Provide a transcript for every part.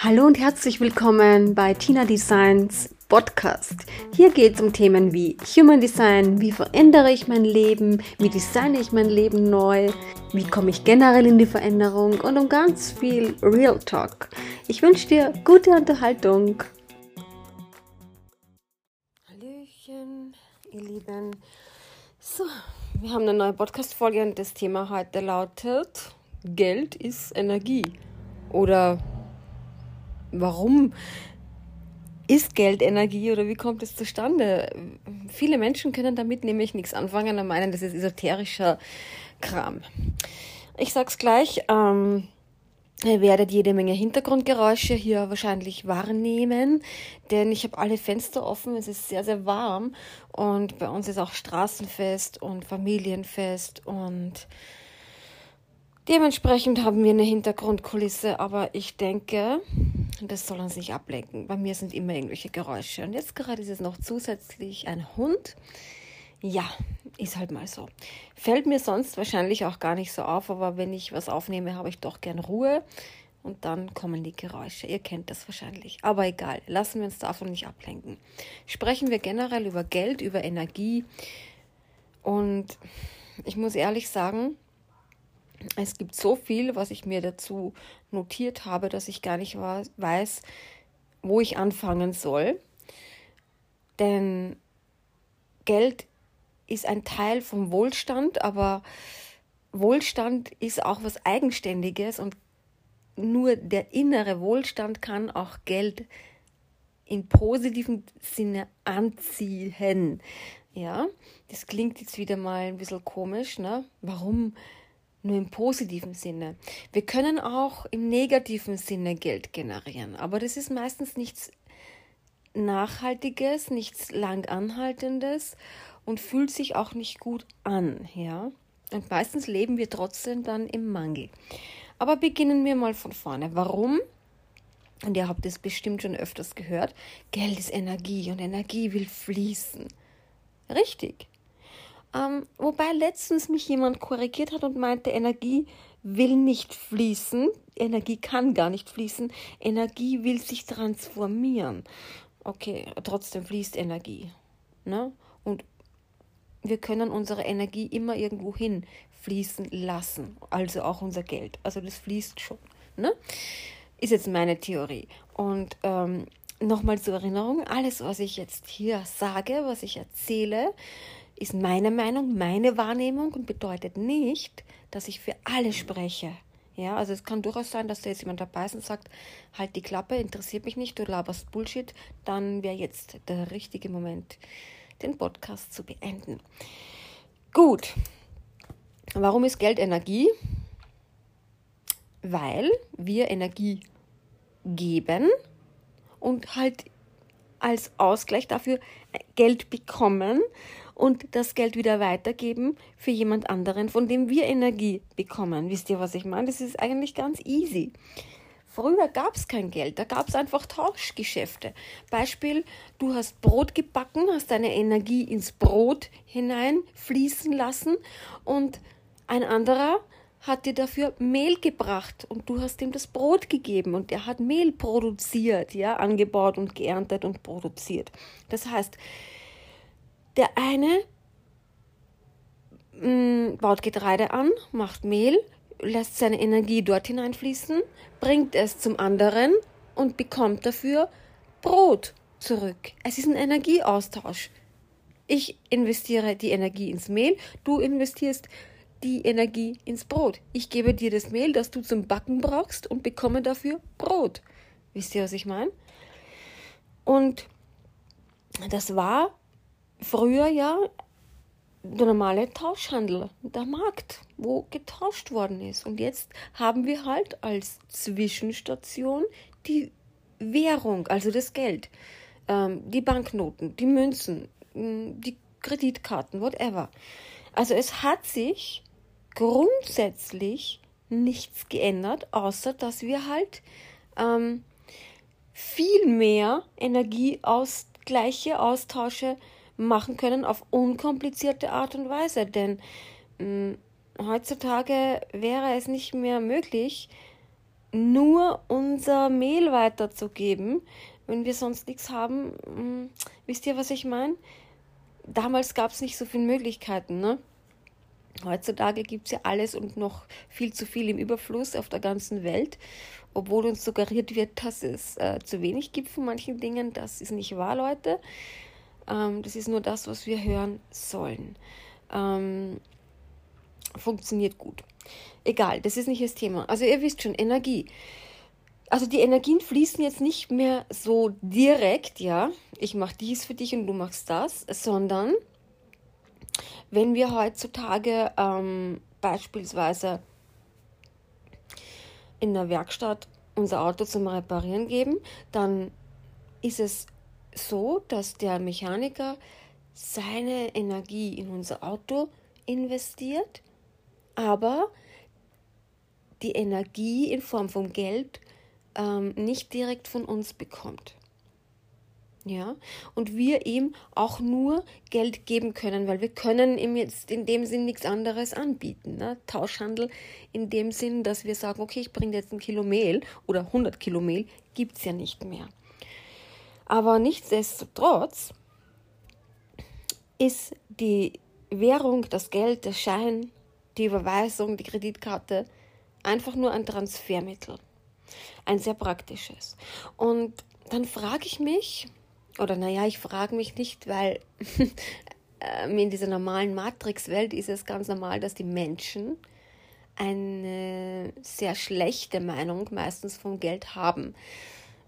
Hallo und herzlich willkommen bei Tina Designs Podcast. Hier geht es um Themen wie Human Design, wie verändere ich mein Leben, wie designe ich mein Leben neu, wie komme ich generell in die Veränderung und um ganz viel Real Talk. Ich wünsche dir gute Unterhaltung. Hallöchen, ihr Lieben. So, wir haben eine neue Podcast-Folge und das Thema heute lautet: Geld ist Energie. Oder warum ist Geld Energie oder wie kommt es zustande? Viele Menschen können damit nämlich nichts anfangen und meinen, das ist esoterischer Kram. Ich sag's gleich, ähm, Ihr werdet jede Menge Hintergrundgeräusche hier wahrscheinlich wahrnehmen, denn ich habe alle Fenster offen, es ist sehr, sehr warm und bei uns ist auch Straßenfest und Familienfest und dementsprechend haben wir eine Hintergrundkulisse, aber ich denke, das soll uns nicht ablenken. Bei mir sind immer irgendwelche Geräusche und jetzt gerade ist es noch zusätzlich ein Hund. Ja, ist halt mal so. Fällt mir sonst wahrscheinlich auch gar nicht so auf, aber wenn ich was aufnehme, habe ich doch gern Ruhe und dann kommen die Geräusche. Ihr kennt das wahrscheinlich. Aber egal, lassen wir uns davon nicht ablenken. Sprechen wir generell über Geld, über Energie. Und ich muss ehrlich sagen, es gibt so viel, was ich mir dazu notiert habe, dass ich gar nicht weiß, wo ich anfangen soll. Denn Geld ist ein Teil vom Wohlstand, aber Wohlstand ist auch was Eigenständiges und nur der innere Wohlstand kann auch Geld in positivem Sinne anziehen. Ja, das klingt jetzt wieder mal ein bisschen komisch, ne? Warum nur im positiven Sinne? Wir können auch im negativen Sinne Geld generieren, aber das ist meistens nichts Nachhaltiges, nichts lang anhaltendes und fühlt sich auch nicht gut an, ja. Und meistens leben wir trotzdem dann im Mangel. Aber beginnen wir mal von vorne. Warum? Und ihr habt es bestimmt schon öfters gehört. Geld ist Energie und Energie will fließen. Richtig. Ähm, wobei letztens mich jemand korrigiert hat und meinte, Energie will nicht fließen. Energie kann gar nicht fließen. Energie will sich transformieren. Okay, trotzdem fließt Energie. Ne? Und wir können unsere Energie immer irgendwo hin fließen lassen, also auch unser Geld. Also das fließt schon. Ne? Ist jetzt meine Theorie. Und ähm, nochmal zur Erinnerung, alles, was ich jetzt hier sage, was ich erzähle, ist meine Meinung, meine Wahrnehmung und bedeutet nicht, dass ich für alle spreche. Ja, also es kann durchaus sein, dass da jetzt jemand dabei ist und sagt, halt die Klappe, interessiert mich nicht, du laberst Bullshit, dann wäre jetzt der richtige Moment, den Podcast zu beenden. Gut. Warum ist Geld Energie? Weil wir Energie geben und halt als Ausgleich dafür Geld bekommen und das Geld wieder weitergeben für jemand anderen, von dem wir Energie bekommen. Wisst ihr, was ich meine? Das ist eigentlich ganz easy. Früher gab es kein Geld, da gab es einfach Tauschgeschäfte. Beispiel, du hast Brot gebacken, hast deine Energie ins Brot hineinfließen lassen und ein anderer hat dir dafür Mehl gebracht und du hast ihm das Brot gegeben und er hat Mehl produziert, ja, angebaut und geerntet und produziert. Das heißt, der eine mm, baut Getreide an, macht Mehl, lässt seine Energie dort hineinfließen, bringt es zum anderen und bekommt dafür Brot zurück. Es ist ein Energieaustausch. Ich investiere die Energie ins Mehl, du investierst die Energie ins Brot. Ich gebe dir das Mehl, das du zum Backen brauchst und bekomme dafür Brot. Wisst ihr, was ich meine? Und das war früher ja der normale Tauschhandel, der Markt, wo getauscht worden ist. Und jetzt haben wir halt als Zwischenstation die Währung, also das Geld, ähm, die Banknoten, die Münzen, die Kreditkarten, whatever. Also es hat sich grundsätzlich nichts geändert, außer dass wir halt ähm, viel mehr Energieausgleiche, Austausche machen können auf unkomplizierte Art und Weise. Denn mh, mm, heutzutage wäre es nicht mehr möglich, nur unser Mehl weiterzugeben, wenn wir sonst nichts haben. Hm, wisst ihr, was ich meine? Damals gab es nicht so viele Möglichkeiten, ne? Heutzutage gibt es ja alles und noch viel zu viel im Überfluss auf der ganzen Welt, obwohl uns suggeriert wird, dass es äh, zu wenig gibt von manchen Dingen. Das ist nicht wahr, Leute. Ähm, das ist nur das, was wir hören sollen. Ähm, funktioniert gut. Egal, das ist nicht das Thema. Also ihr wisst schon, Energie. Also die Energien fließen jetzt nicht mehr so direkt, ja, ich mache dies für dich und du machst das, sondern wenn wir heutzutage ähm, beispielsweise in der Werkstatt unser Auto zum Reparieren geben, dann ist es so, dass der Mechaniker seine Energie in unser Auto investiert, aber die Energie in Form von Geld ähm, nicht direkt von uns bekommt. Ja, und wir ihm auch nur Geld geben können, weil wir können ihm jetzt in dem Sinn nichts anderes anbieten. Ne? Tauschhandel in dem Sinn, dass wir sagen, okay, ich bringe jetzt ein Kilo Mehl oder 100 Kilo Mehl, gibt es ja nicht mehr. Aber nichtsdestotrotz ist die Währung, das Geld, der Schein, die Überweisung, die Kreditkarte einfach nur ein Transfermittel. Ein sehr praktisches. Und dann frage ich mich, oder naja, ich frage mich nicht, weil ähm, in dieser normalen Matrix-Welt ist es ganz normal, dass die Menschen eine sehr schlechte Meinung meistens vom Geld haben.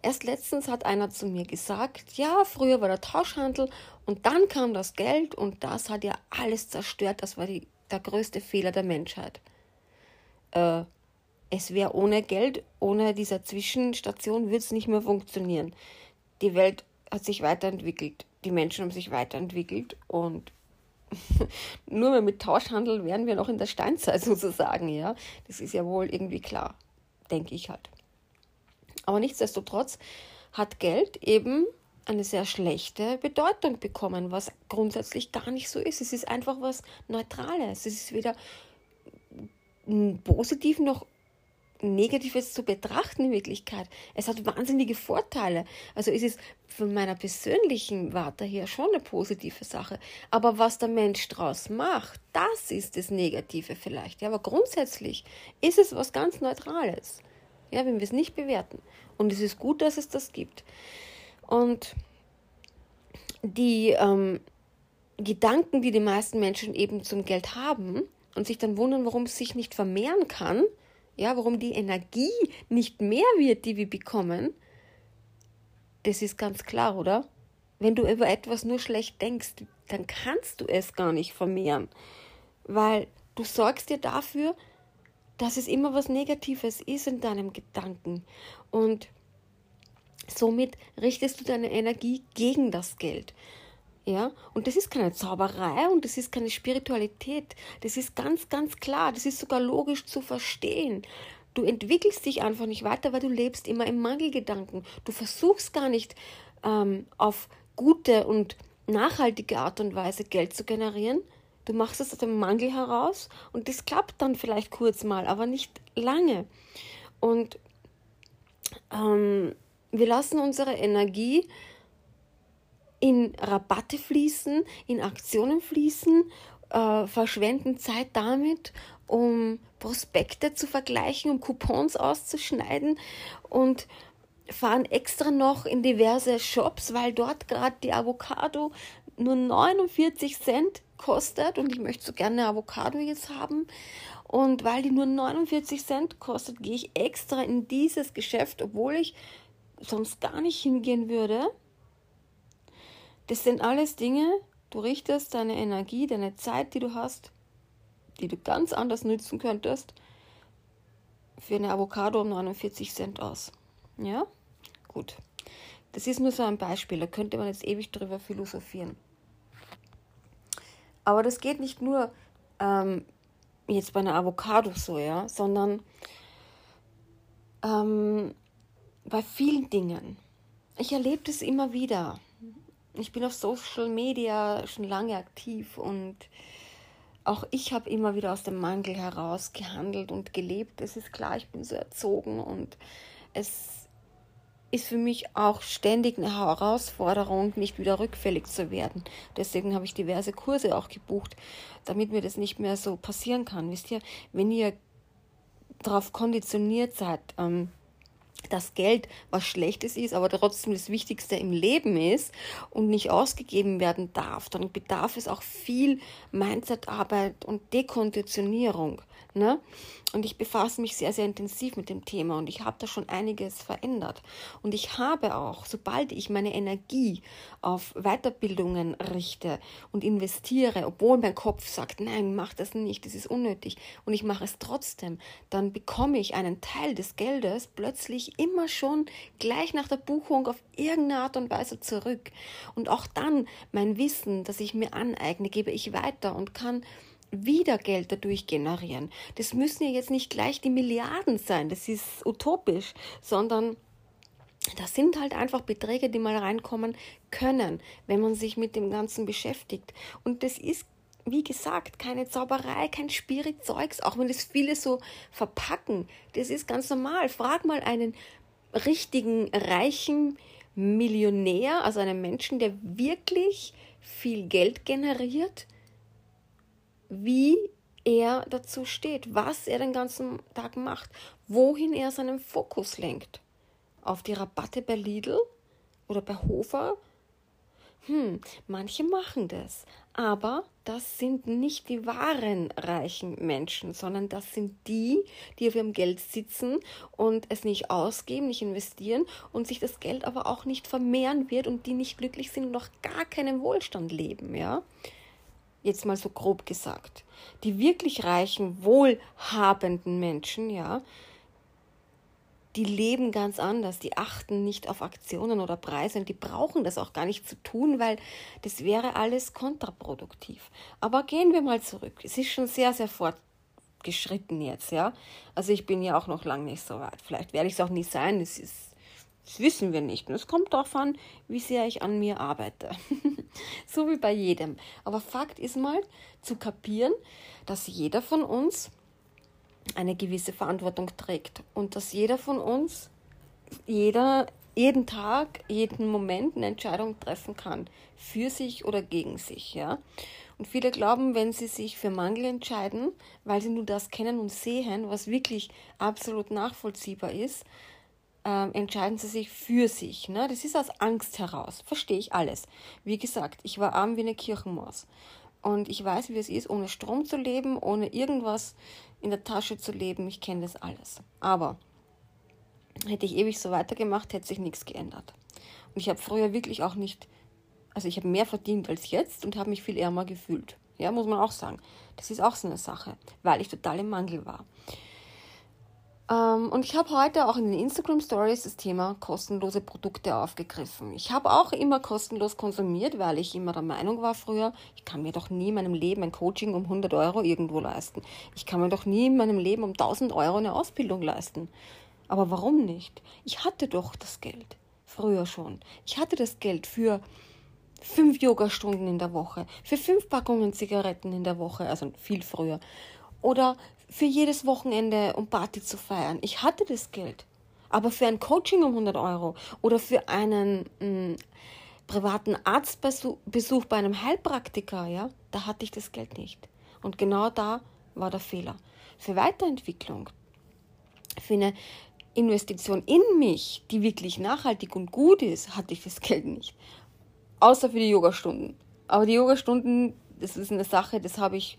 Erst letztens hat einer zu mir gesagt, ja, früher war der Tauschhandel und dann kam das Geld und das hat ja alles zerstört. Das war die, der größte Fehler der Menschheit. Äh, es wäre ohne Geld, ohne dieser Zwischenstation, würde es nicht mehr funktionieren. Die Welt hat sich weiterentwickelt, die Menschen haben sich weiterentwickelt und nur mehr mit Tauschhandel wären wir noch in der Steinzeit sozusagen, ja. Das ist ja wohl irgendwie klar, denke ich halt. Aber nichtsdestotrotz hat Geld eben eine sehr schlechte Bedeutung bekommen, was grundsätzlich gar nicht so ist. Es ist einfach was Neutrales. Es ist weder positiv noch Negatives zu betrachten in Wirklichkeit. Es hat wahnsinnige Vorteile. Also ist es von meiner persönlichen Warte her schon eine positive Sache. Aber was der Mensch daraus macht, das ist das Negative vielleicht. Ja, aber grundsätzlich ist es was ganz Neutrales. Ja, wenn wir es nicht bewerten. Und es ist gut, dass es das gibt. Und die ähm, Gedanken, die die meisten Menschen eben zum Geld haben und sich dann wundern, warum es sich nicht vermehren kann, ja, warum die Energie nicht mehr wird, die wir bekommen, das ist ganz klar, oder? Wenn du über etwas nur schlecht denkst, dann kannst du es gar nicht vermehren, weil du sorgst dir dafür, dass es immer was Negatives ist in deinem Gedanken und somit richtest du deine Energie gegen das Geld. Ja, und das ist keine Zauberei und das ist keine Spiritualität. Das ist ganz, ganz klar. Das ist sogar logisch zu verstehen. Du entwickelst dich einfach nicht weiter, weil du lebst immer im Mangelgedanken. Du versuchst gar nicht ähm, auf gute und nachhaltige Art und Weise Geld zu generieren. Du machst es aus dem Mangel heraus und das klappt dann vielleicht kurz mal, aber nicht lange. Und ähm, wir lassen unsere Energie in Rabatte fließen, in Aktionen fließen, äh, verschwenden Zeit damit, um Prospekte zu vergleichen, um Coupons auszuschneiden und fahren extra noch in diverse Shops, weil dort gerade die Avocado nur 49 Cent kostet und ich möchte so gerne Avocado jetzt haben. Und weil die nur 49 Cent kostet, gehe ich extra in dieses Geschäft, obwohl ich sonst gar nicht hingehen würde. Das sind alles Dinge, du richtest deine Energie, deine Zeit, die du hast, die du ganz anders nützen könntest, für eine Avocado um 49 Cent aus. Ja? Gut. Das ist nur so ein Beispiel, da könnte man jetzt ewig drüber philosophieren. Aber das geht nicht nur ähm, jetzt bei einer Avocado so, ja, sondern ähm, bei vielen Dingen. Ich erlebe das immer wieder ich bin auf Social Media schon lange aktiv und auch ich habe immer wieder aus dem Mangel heraus gehandelt und gelebt. Es ist klar, ich bin so erzogen und es ist für mich auch ständig eine Herausforderung, nicht wieder rückfällig zu werden. Deswegen habe ich diverse Kurse auch gebucht, damit mir das nicht mehr so passieren kann. Wisst ihr, wenn ihr darauf konditioniert seid, ähm, dass Geld was Schlechtes ist, aber trotzdem das Wichtigste im Leben ist und nicht ausgegeben werden darf, dann bedarf es auch viel Mindsetarbeit und Dekonditionierung. Ne? Und ich befasse mich sehr, sehr intensiv mit dem Thema und ich habe da schon einiges verändert. Und ich habe auch, sobald ich meine Energie auf Weiterbildungen richte und investiere, obwohl mein Kopf sagt, nein, mach das nicht, das ist unnötig, und ich mache es trotzdem, dann bekomme ich einen Teil des Geldes plötzlich immer schon gleich nach der Buchung auf irgendeine Art und Weise zurück. Und auch dann mein Wissen, das ich mir aneigne, gebe ich weiter und kann wieder Geld dadurch generieren. Das müssen ja jetzt nicht gleich die Milliarden sein, das ist utopisch, sondern das sind halt einfach Beträge, die mal reinkommen können, wenn man sich mit dem Ganzen beschäftigt. Und das ist, wie gesagt, keine Zauberei, kein Spiritzeugs, auch wenn das viele so verpacken. Das ist ganz normal. Frag mal einen richtigen, reichen Millionär, also einen Menschen, der wirklich viel Geld generiert, wie er dazu steht, was er den ganzen Tag macht, wohin er seinen Fokus lenkt. Auf die Rabatte bei Lidl oder bei Hofer? Hm, manche machen das, aber das sind nicht die wahren reichen Menschen, sondern das sind die, die auf ihrem Geld sitzen und es nicht ausgeben, nicht investieren und sich das Geld aber auch nicht vermehren wird und die nicht glücklich sind und noch gar keinen Wohlstand leben, ja jetzt mal so grob gesagt. Die wirklich reichen, wohlhabenden Menschen, ja, die leben ganz anders, die achten nicht auf Aktionen oder Preise und die brauchen das auch gar nicht zu tun, weil das wäre alles kontraproduktiv. Aber gehen wir mal zurück. Es ist schon sehr, sehr fortgeschritten jetzt, ja. Also ich bin ja auch noch lange nicht so weit. Vielleicht werde ich es auch nie sein. Es ist das wissen wir nicht. Und es kommt darauf an, wie sehr ich an mir arbeite. so wie bei jedem. Aber Fakt ist mal zu kapieren, dass jeder von uns eine gewisse Verantwortung trägt und dass jeder von uns jeder jeden Tag, jeden Moment eine Entscheidung treffen kann, für sich oder gegen sich, ja. Und viele glauben, wenn sie sich für Mangel entscheiden, weil sie nur das kennen und sehen, was wirklich absolut nachvollziehbar ist, äh, entscheiden sie sich für sich. Ne? Das ist aus Angst heraus. Verstehe ich alles. Wie gesagt, ich war arm wie eine Kirchenmaus. Und ich weiß, wie es ist, ohne Strom zu leben, ohne irgendwas in der Tasche zu leben. Ich kenne das alles. Aber hätte ich ewig so weitergemacht, hätte sich nichts geändert. Und ich habe früher wirklich auch nicht, also ich habe mehr verdient als jetzt und habe mich viel ärmer gefühlt. Ja, muss man auch sagen. Das ist auch so eine Sache, weil ich total im Mangel war. Ähm, und ich habe heute auch in den Instagram Stories das Thema kostenlose Produkte aufgegriffen. Ich habe auch immer kostenlos konsumiert, weil ich immer der Meinung war früher, ich kann mir doch nie in meinem Leben ein Coaching um 100 Euro irgendwo leisten. Ich kann mir doch nie in meinem Leben um 1000 Euro eine Ausbildung leisten. Aber warum nicht? Ich hatte doch das Geld. Früher schon. Ich hatte das Geld für fünf Yogastunden in der Woche, für fünf Packungen Zigaretten in der Woche, also viel früher. Oder für jedes Wochenende, um Party zu feiern. Ich hatte das Geld. Aber für ein Coaching um 100 Euro oder für einen mh, hm, privaten Arztbesuch bei einem Heilpraktiker, ja, da hatte ich das Geld nicht. Und genau da war der Fehler. Für Weiterentwicklung, für eine Investition in mich, die wirklich nachhaltig und gut ist, hatte ich das Geld nicht. Außer für die Yogastunden. Aber die Yogastunden, das ist eine Sache, das habe ich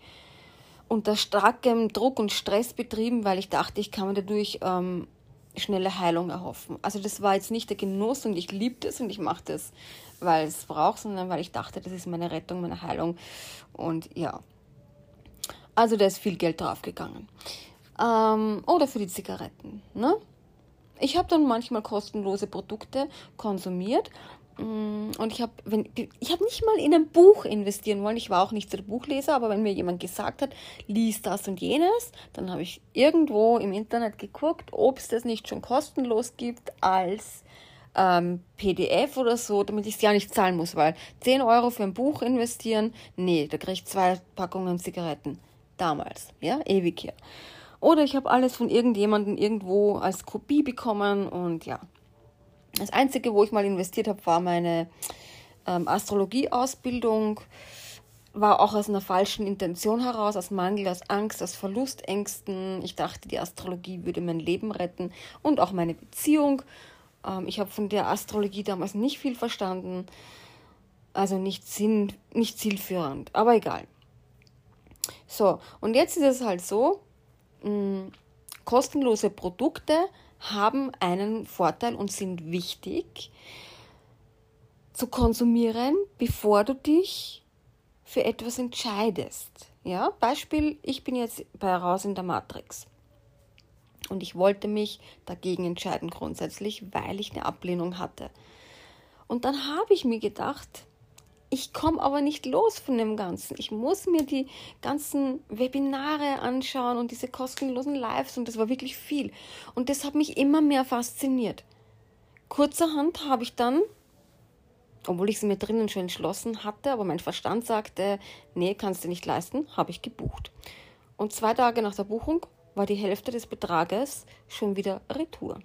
unter starkem Druck und Stress betrieben, weil ich dachte, ich kann mir dadurch ähm, schnelle Heilung erhoffen. Also das war jetzt nicht der Genuss und ich liebe das und ich mache das, weil es braucht, sondern weil ich dachte, das ist meine Rettung, meine Heilung. Und ja, also da ist viel Geld draufgegangen. Ähm, oder für die Zigaretten. Ne? Ich habe dann manchmal kostenlose Produkte konsumiert und ich habe ich hab nicht mal in ein Buch investieren wollen. Ich war auch nicht so der Buchleser, aber wenn mir jemand gesagt hat, lies das und jenes, dann habe ich irgendwo im Internet geguckt, ob es das nicht schon kostenlos gibt als ähm, PDF oder so, damit ich es ja nicht zahlen muss, weil 10 Euro für ein Buch investieren, nee, da kriege ich zwei Packungen Zigaretten. Damals, ja, ewig her. Oder ich habe alles von irgendjemandem irgendwo als Kopie bekommen und ja. Das Einzige, wo ich mal investiert habe, war meine ähm, Astrologie-Ausbildung. War auch aus einer falschen Intention heraus, aus Mangel, aus Angst, aus Verlustängsten. Ich dachte, die Astrologie würde mein Leben retten und auch meine Beziehung. Ähm, ich habe von der Astrologie damals nicht viel verstanden. Also nicht, sinn, nicht zielführend, aber egal. So, und jetzt ist es halt so, mh, hm, kostenlose Produkte haben einen Vorteil und sind wichtig zu konsumieren, bevor du dich für etwas entscheidest. Ja, Beispiel, ich bin jetzt bei Raus in der Matrix. Und ich wollte mich dagegen entscheiden grundsätzlich, weil ich eine Ablehnung hatte. Und dann habe ich mir gedacht, ich komme aber nicht los von dem Ganzen. Ich muss mir die ganzen Webinare anschauen und diese kostenlosen Lives und das war wirklich viel. Und das hat mich immer mehr fasziniert. Kurzerhand habe ich dann, obwohl ich es mir drinnen schon entschlossen hatte, aber mein Verstand sagte, nee, kannst du nicht leisten, habe ich gebucht. Und zwei Tage nach der Buchung war die Hälfte des Betrages schon wieder retour.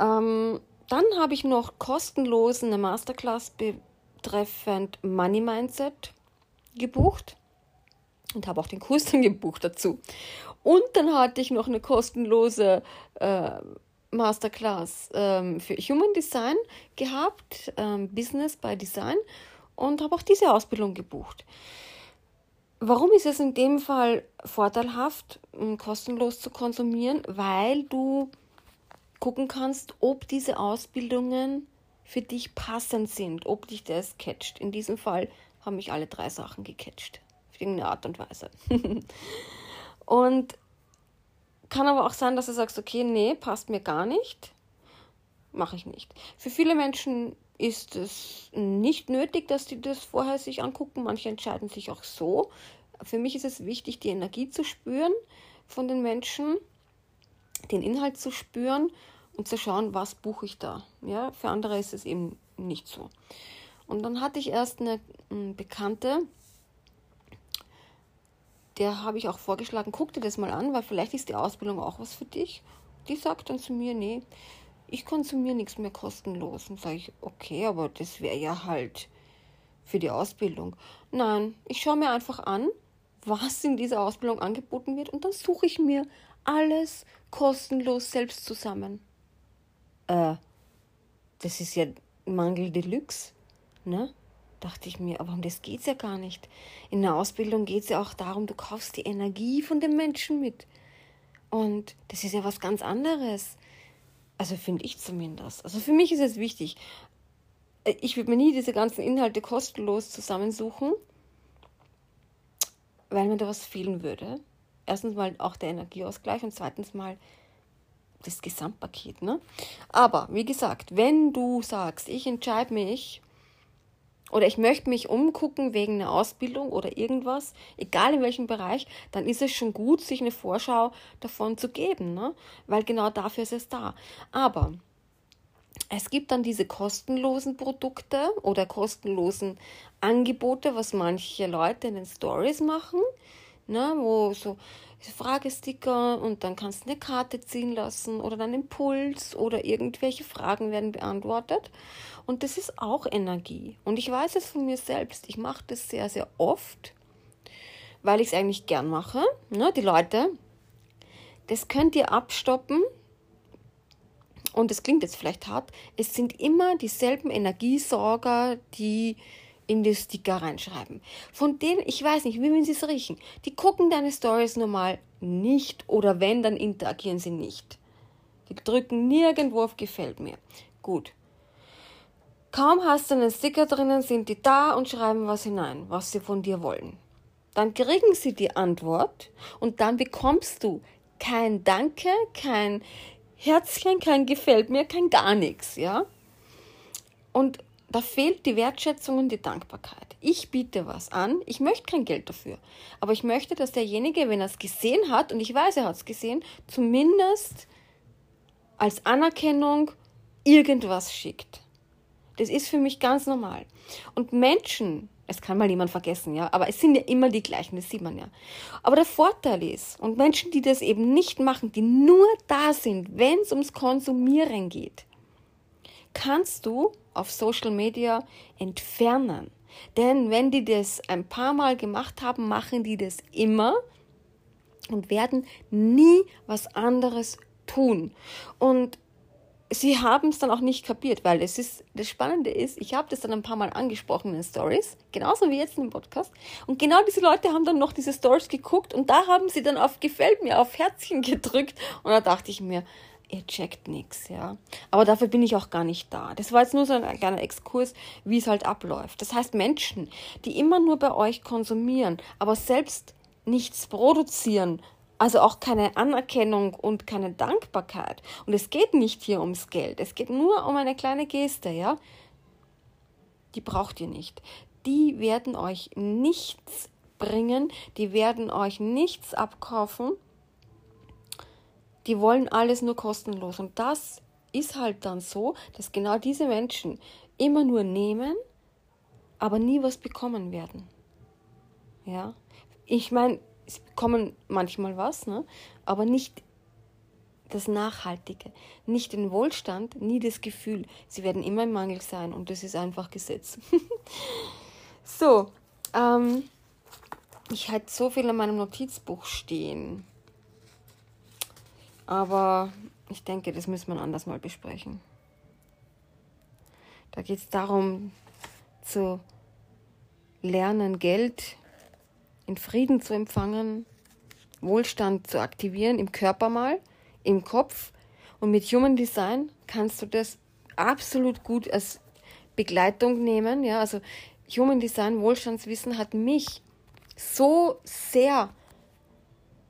Ähm, dann habe ich noch kostenlos eine Masterclass betreffend Money Mindset gebucht und habe auch den Kurs dann gebucht dazu. Und dann hatte ich noch eine kostenlose äh, Masterclass ähm, für Human Design gehabt, ähm, Business by Design, und habe auch diese Ausbildung gebucht. Warum ist es in dem Fall vorteilhaft, kostenlos zu konsumieren? Weil du gucken kannst, ob diese Ausbildungen für dich passend sind, ob dich das catcht. In diesem Fall haben mich alle drei Sachen gecatcht. Auf irgendeine Art und Weise. und kann aber auch sein, dass du sagst, okay, nee, passt mir gar nicht. Mache ich nicht. Für viele Menschen ist es nicht nötig, dass die das vorher sich angucken. Manche entscheiden sich auch so. Für mich ist es wichtig, die Energie zu spüren von den Menschen, den Inhalt zu spüren und zu schauen, was buche ich da. Ja, für andere ist es eben nicht so. Und dann hatte ich erst eine, eine Bekannte, der habe ich auch vorgeschlagen, guck dir das mal an, weil vielleicht ist die Ausbildung auch was für dich. Die sagt dann zu mir, nee, ich konsumiere nichts mehr kostenlos. Und sage ich, okay, aber das wäre ja halt für die Ausbildung. Nein, ich schaue mir einfach an, was in dieser Ausbildung angeboten wird und dann suche ich mir alles kostenlos selbst zusammen äh, das ist ja Mangel Deluxe, ne? Dachte ich mir, aber um das geht es ja gar nicht. In der Ausbildung geht es ja auch darum, du kaufst die Energie von den Menschen mit. Und das ist ja was ganz anderes. Also finde ich zumindest. Also für mich ist es wichtig. Äh, ich würde mir nie diese ganzen Inhalte kostenlos zusammensuchen, weil mir da was fehlen würde. Erstens mal auch der Energieausgleich und zweitens mal das Gesamtpaket. Ne? Aber wie gesagt, wenn du sagst, ich entscheide mich oder ich möchte mich umgucken wegen einer Ausbildung oder irgendwas, egal in welchem Bereich, dann ist es schon gut, sich eine Vorschau davon zu geben, ne? weil genau dafür ist es da. Aber es gibt dann diese kostenlosen Produkte oder kostenlosen Angebote, was manche Leute in den Stories machen, ne? wo so Fragesticker und dann kannst du eine Karte ziehen lassen oder dann Impuls oder irgendwelche Fragen werden beantwortet. Und das ist auch Energie. Und ich weiß es von mir selbst. Ich mache das sehr, sehr oft, weil ich es eigentlich gern mache. Ne, die Leute, das könnt ihr abstoppen. Und es klingt jetzt vielleicht hart. Es sind immer dieselben Energiesorger, die in die Sticker reinschreiben. Von denen, ich weiß nicht, wie sie es riechen. Die gucken deine Stories normal nicht oder wenn, dann interagieren sie nicht. Die drücken nirgendwo auf Gefällt mir. Gut. Kaum hast du einen Sticker drinnen, sind die da und schreiben was hinein, was sie von dir wollen. Dann kriegen sie die Antwort und dann bekommst du kein Danke, kein Herzchen, kein Gefällt mir, kein gar nichts, ja? Und da fehlt die Wertschätzung und die Dankbarkeit. Ich biete was an, ich möchte kein Geld dafür, aber ich möchte, dass derjenige, wenn er es gesehen hat, und ich weiß, er hat es gesehen, zumindest als Anerkennung irgendwas schickt. Das ist für mich ganz normal. Und Menschen, es kann mal jemand vergessen, ja, aber es sind ja immer die gleichen, das sieht man ja. Aber der Vorteil ist, und Menschen, die das eben nicht machen, die nur da sind, wenn es ums Konsumieren geht, kannst du auf Social Media entfernen. Denn wenn die das ein paar Mal gemacht haben, machen die das immer und werden nie was anderes tun. Und sie haben es dann auch nicht kapiert, weil es ist, das Spannende ist, ich habe das dann ein paar Mal angesprochen in den Stories, genauso wie jetzt dem Podcast. Und genau diese Leute haben dann noch diese Stories geguckt und da haben sie dann auf Gefällt mir, auf Herzchen gedrückt. Und da dachte ich mir, ihr checkt nichts, ja. Aber dafür bin ich auch gar nicht da. Das war jetzt nur so ein kleiner Exkurs, wie es halt abläuft. Das heißt, Menschen, die immer nur bei euch konsumieren, aber selbst nichts produzieren, also auch keine Anerkennung und keine Dankbarkeit. Und es geht nicht hier ums Geld. Es geht nur um eine kleine Geste, ja. Die braucht ihr nicht. Die werden euch nichts bringen. Die werden euch nichts abkaufen. Die wollen alles nur kostenlos. Und das ist halt dann so, dass genau diese Menschen immer nur nehmen, aber nie was bekommen werden. Ja. Ich meine, sie bekommen manchmal was, ne? aber nicht das Nachhaltige, nicht den Wohlstand, nie das Gefühl. Sie werden immer im Mangel sein und das ist einfach Gesetz. so, ähm, ich hatte so viel in meinem Notizbuch stehen, aber ich denke, das müssen wir anders mal besprechen. Da geht es darum, zu lernen, Geld in Frieden zu empfangen, Wohlstand zu aktivieren, im Körper mal, im Kopf. Und mit Human Design kannst du das absolut gut als Begleitung nehmen. Ja, also Human Design Wohlstandswissen hat mich so sehr,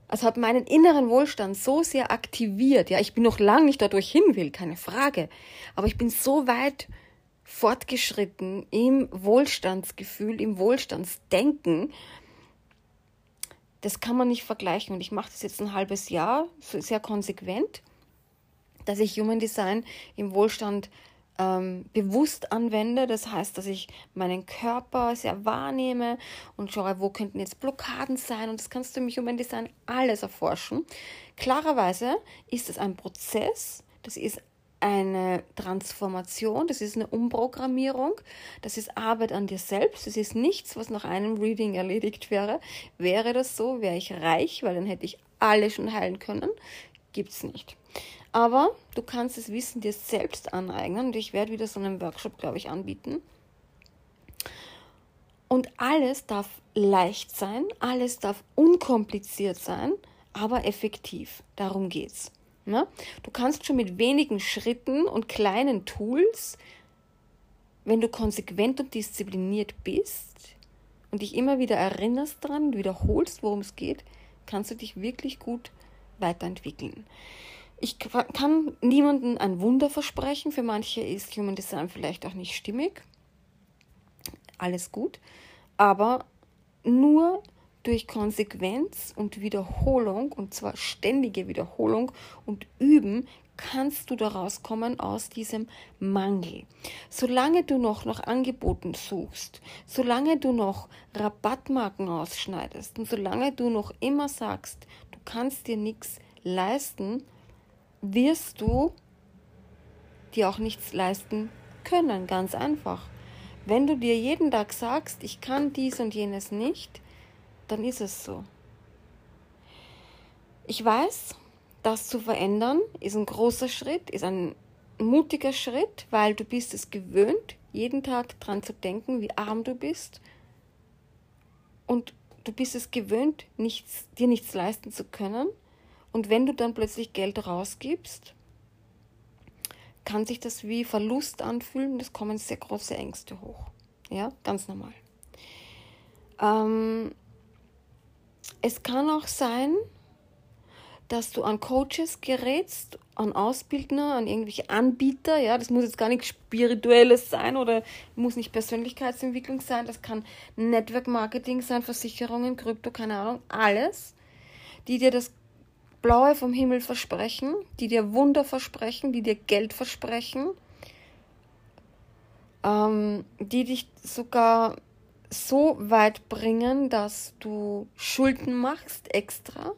also hat meinen inneren Wohlstand so sehr aktiviert. Ja, ich bin noch lange nicht dadurch hin will, keine Frage. Aber ich bin so weit fortgeschritten im Wohlstandsgefühl, im Wohlstandsdenken, das kann man nicht vergleichen. Und ich mache das jetzt ein halbes Jahr, sehr konsequent, dass ich Human Design im Wohlstand ähm, bewusst anwende. Das heißt, dass ich meinen Körper sehr wahrnehme und schaue, wo könnten jetzt Blockaden sein. Und das kannst du im Human Design alles erforschen. Klarerweise ist es ein Prozess, das ist eine Transformation, das ist eine Umprogrammierung, das ist Arbeit an dir selbst, das ist nichts, was nach einem Reading erledigt wäre. Wäre das so, wäre ich reich, weil dann hätte ich alle schon heilen können. Gibt es nicht. Aber du kannst das Wissen dir selbst aneignen und ich werde wieder so einen Workshop, glaube ich, anbieten. Und alles darf leicht sein, alles darf unkompliziert sein, aber effektiv. Darum geht's. Ne? Du kannst schon mit wenigen Schritten und kleinen Tools, wenn du konsequent und diszipliniert bist und dich immer wieder erinnerst dran wiederholst, worum es geht, kannst du dich wirklich gut weiterentwickeln. Ich kann niemandem ein Wunder versprechen. Für manche ist Human Design vielleicht auch nicht stimmig. Alles gut. Aber nur durch Konsequenz und Wiederholung, und zwar ständige Wiederholung und Üben, kannst du daraus kommen aus diesem Mangel. Solange du noch nach Angeboten suchst, solange du noch Rabattmarken ausschneidest und solange du noch immer sagst, du kannst dir nichts leisten, wirst du dir auch nichts leisten können, ganz einfach. Wenn du dir jeden Tag sagst, ich kann dies und jenes nicht, dann ist es so. Ich weiß, das zu verändern ist ein großer Schritt, ist ein mutiger Schritt, weil du bist es gewöhnt, jeden Tag dran zu denken, wie arm du bist. Und du bist es gewöhnt, nichts, dir nichts leisten zu können. Und wenn du dann plötzlich Geld rausgibst, kann sich das wie Verlust anfühlen es kommen sehr große Ängste hoch. Ja, ganz normal. Ähm, es kann auch sein, dass du an Coaches gerätst, an Ausbildner, an irgendwelche Anbieter. Ja, das muss jetzt gar nichts Spirituelles sein oder muss nicht Persönlichkeitsentwicklung sein. Das kann Network Marketing sein, Versicherungen, Krypto, keine Ahnung, alles, die dir das Blaue vom Himmel versprechen, die dir Wunder versprechen, die dir Geld versprechen, ähm, die dich sogar so weit bringen, dass du Schulden machst extra.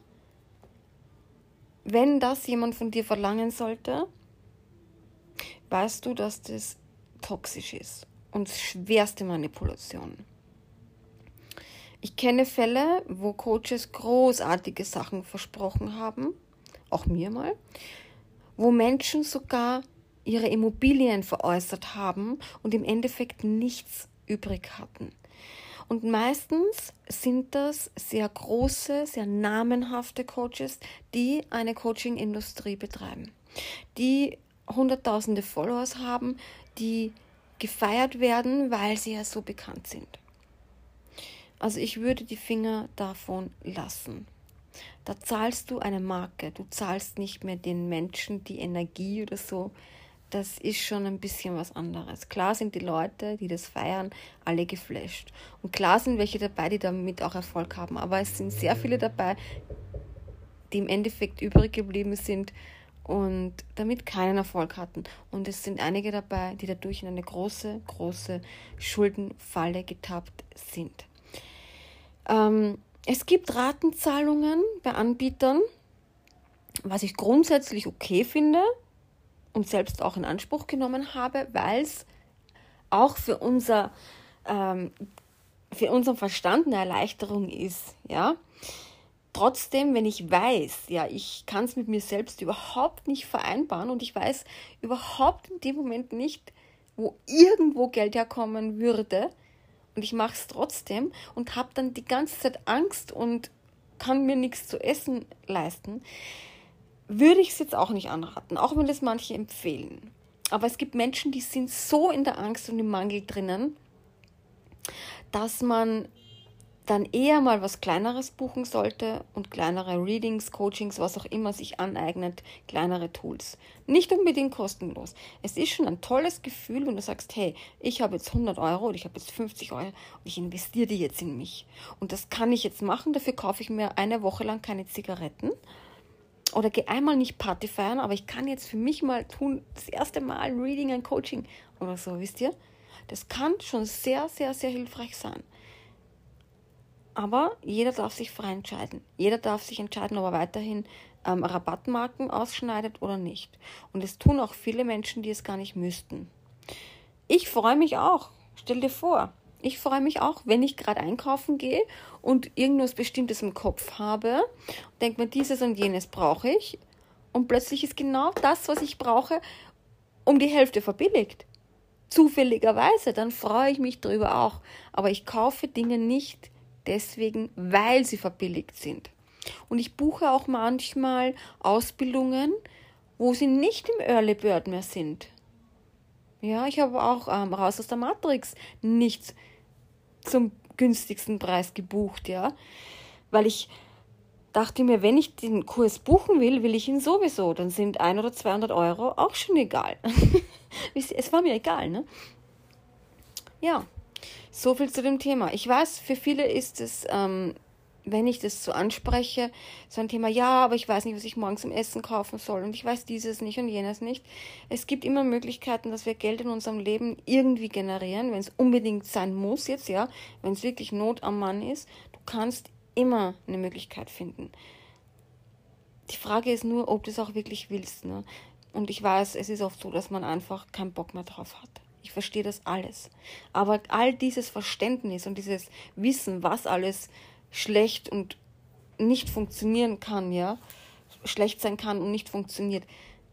Wenn das jemand von dir verlangen sollte, weißt du, dass das toxisch ist und schwerste Manipulation. Ich kenne Fälle, wo Coaches großartige Sachen versprochen haben, auch mir mal, wo Menschen sogar ihre Immobilien veräußert haben und im Endeffekt nichts übrig hatten. Und meistens sind das sehr große, sehr namenhafte Coaches, die eine Coaching-Industrie betreiben, die hunderttausende Followers haben, die gefeiert werden, weil sie ja so bekannt sind. Also ich würde die Finger davon lassen. Da zahlst du eine Marke, du zahlst nicht mehr den Menschen die Energie oder so. Das ist schon ein bisschen was anderes. Klar sind die Leute, die das feiern, alle geflasht. Und klar sind welche dabei, die damit auch Erfolg haben. Aber es sind sehr viele dabei, die im Endeffekt übrig geblieben sind und damit keinen Erfolg hatten. Und es sind einige dabei, die dadurch in eine große, große Schuldenfalle getappt sind. Ähm, es gibt Ratenzahlungen bei Anbietern, was ich grundsätzlich okay finde und selbst auch in Anspruch genommen habe, weil es auch für unser ähm, für unseren Verstand eine Erleichterung ist, ja. Trotzdem, wenn ich weiß, ja, ich kann es mit mir selbst überhaupt nicht vereinbaren und ich weiß überhaupt in dem Moment nicht, wo irgendwo Geld herkommen würde, und ich mache es trotzdem und habe dann die ganze Zeit Angst und kann mir nichts zu essen leisten, würde ich es jetzt auch nicht anraten, auch wenn das manche empfehlen. Aber es gibt Menschen, die sind so in der Angst und im Mangel drinnen, dass man dann eher mal was Kleineres buchen sollte und kleinere Readings, Coachings, was auch immer sich aneignet, kleinere Tools. Nicht unbedingt kostenlos. Es ist schon ein tolles Gefühl, wenn du sagst, hey, ich habe jetzt 100 Euro oder ich habe jetzt 50 Euro und ich investiere die jetzt in mich. Und das kann ich jetzt machen, dafür kaufe ich mir eine Woche lang keine Zigaretten oder gehe einmal nicht Party feiern, aber ich kann jetzt für mich mal tun, das erste Mal Reading und Coaching oder so, wisst ihr? Das kann schon sehr, sehr, sehr hilfreich sein. Aber jeder darf sich frei entscheiden. Jeder darf sich entscheiden, ob er weiterhin ähm, Rabattmarken ausschneidet oder nicht. Und es tun auch viele Menschen, die es gar nicht müssten. Ich freue mich auch. Stell dir vor, ich freue mich auch, wenn ich gerade einkaufen gehe und irgendwas Bestimmtes im Kopf habe, denke mir, dieses und jenes brauche ich. Und plötzlich ist genau das, was ich brauche, um die Hälfte verbilligt. Zufälligerweise, dann freue ich mich darüber auch. Aber ich kaufe Dinge nicht, deswegen, weil sie verbilligt sind. Und ich buche auch manchmal Ausbildungen, wo sie nicht im Early Bird mehr sind. Ja, ich habe auch ähm, raus aus der Matrix nichts zum günstigsten Preis gebucht, ja, weil ich dachte mir, wenn ich den Kurs buchen will, will ich ihn sowieso. Dann sind ein oder 200 Euro auch schon egal. es war mir egal, ne? Ja, so viel zu dem Thema. Ich weiß, für viele ist es, ähm, wenn ich das so anspreche, so ein Thema, ja, aber ich weiß nicht, was ich morgen zum Essen kaufen soll und ich weiß dieses nicht und jenes nicht. Es gibt immer Möglichkeiten, dass wir Geld in unserem Leben irgendwie generieren, wenn es unbedingt sein muss jetzt, ja, wenn es wirklich Not am Mann ist. Du kannst immer eine Möglichkeit finden. Die Frage ist nur, ob du es auch wirklich willst. Ne? Und ich weiß, es ist oft so, dass man einfach keinen Bock mehr drauf hat. Ich verstehe das alles. Aber all dieses Verständnis und dieses Wissen, was alles schlecht und nicht funktionieren kann, ja, schlecht sein kann und nicht funktioniert,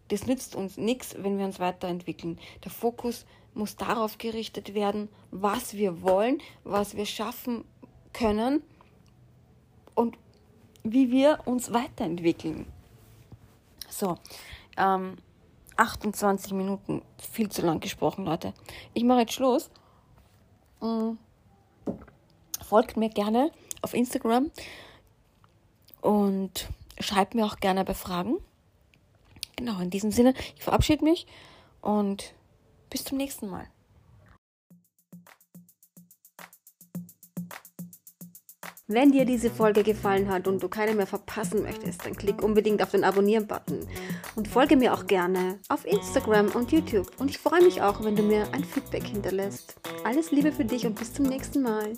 das nützt uns nichts, wenn wir uns weiterentwickeln. Der Fokus muss darauf gerichtet werden, was wir wollen, was wir schaffen können und wie wir uns weiterentwickeln. So, ähm, 28 Minuten. Viel zu lang gesprochen, Leute. Ich mache jetzt Schluss. Mm. Folgt mir gerne auf Instagram und schreibt mir auch gerne bei Fragen. Genau, in diesem Sinne, ich verabschiede mich und bis zum nächsten Mal. Wenn dir diese Folge gefallen hat und du keine mehr verpassen möchtest, dann klick unbedingt auf den Abonnieren-Button und folge mir auch gerne auf Instagram und YouTube. Und ich freue mich auch, wenn du mir ein Feedback hinterlässt. Alles Liebe für dich und bis zum nächsten Mal.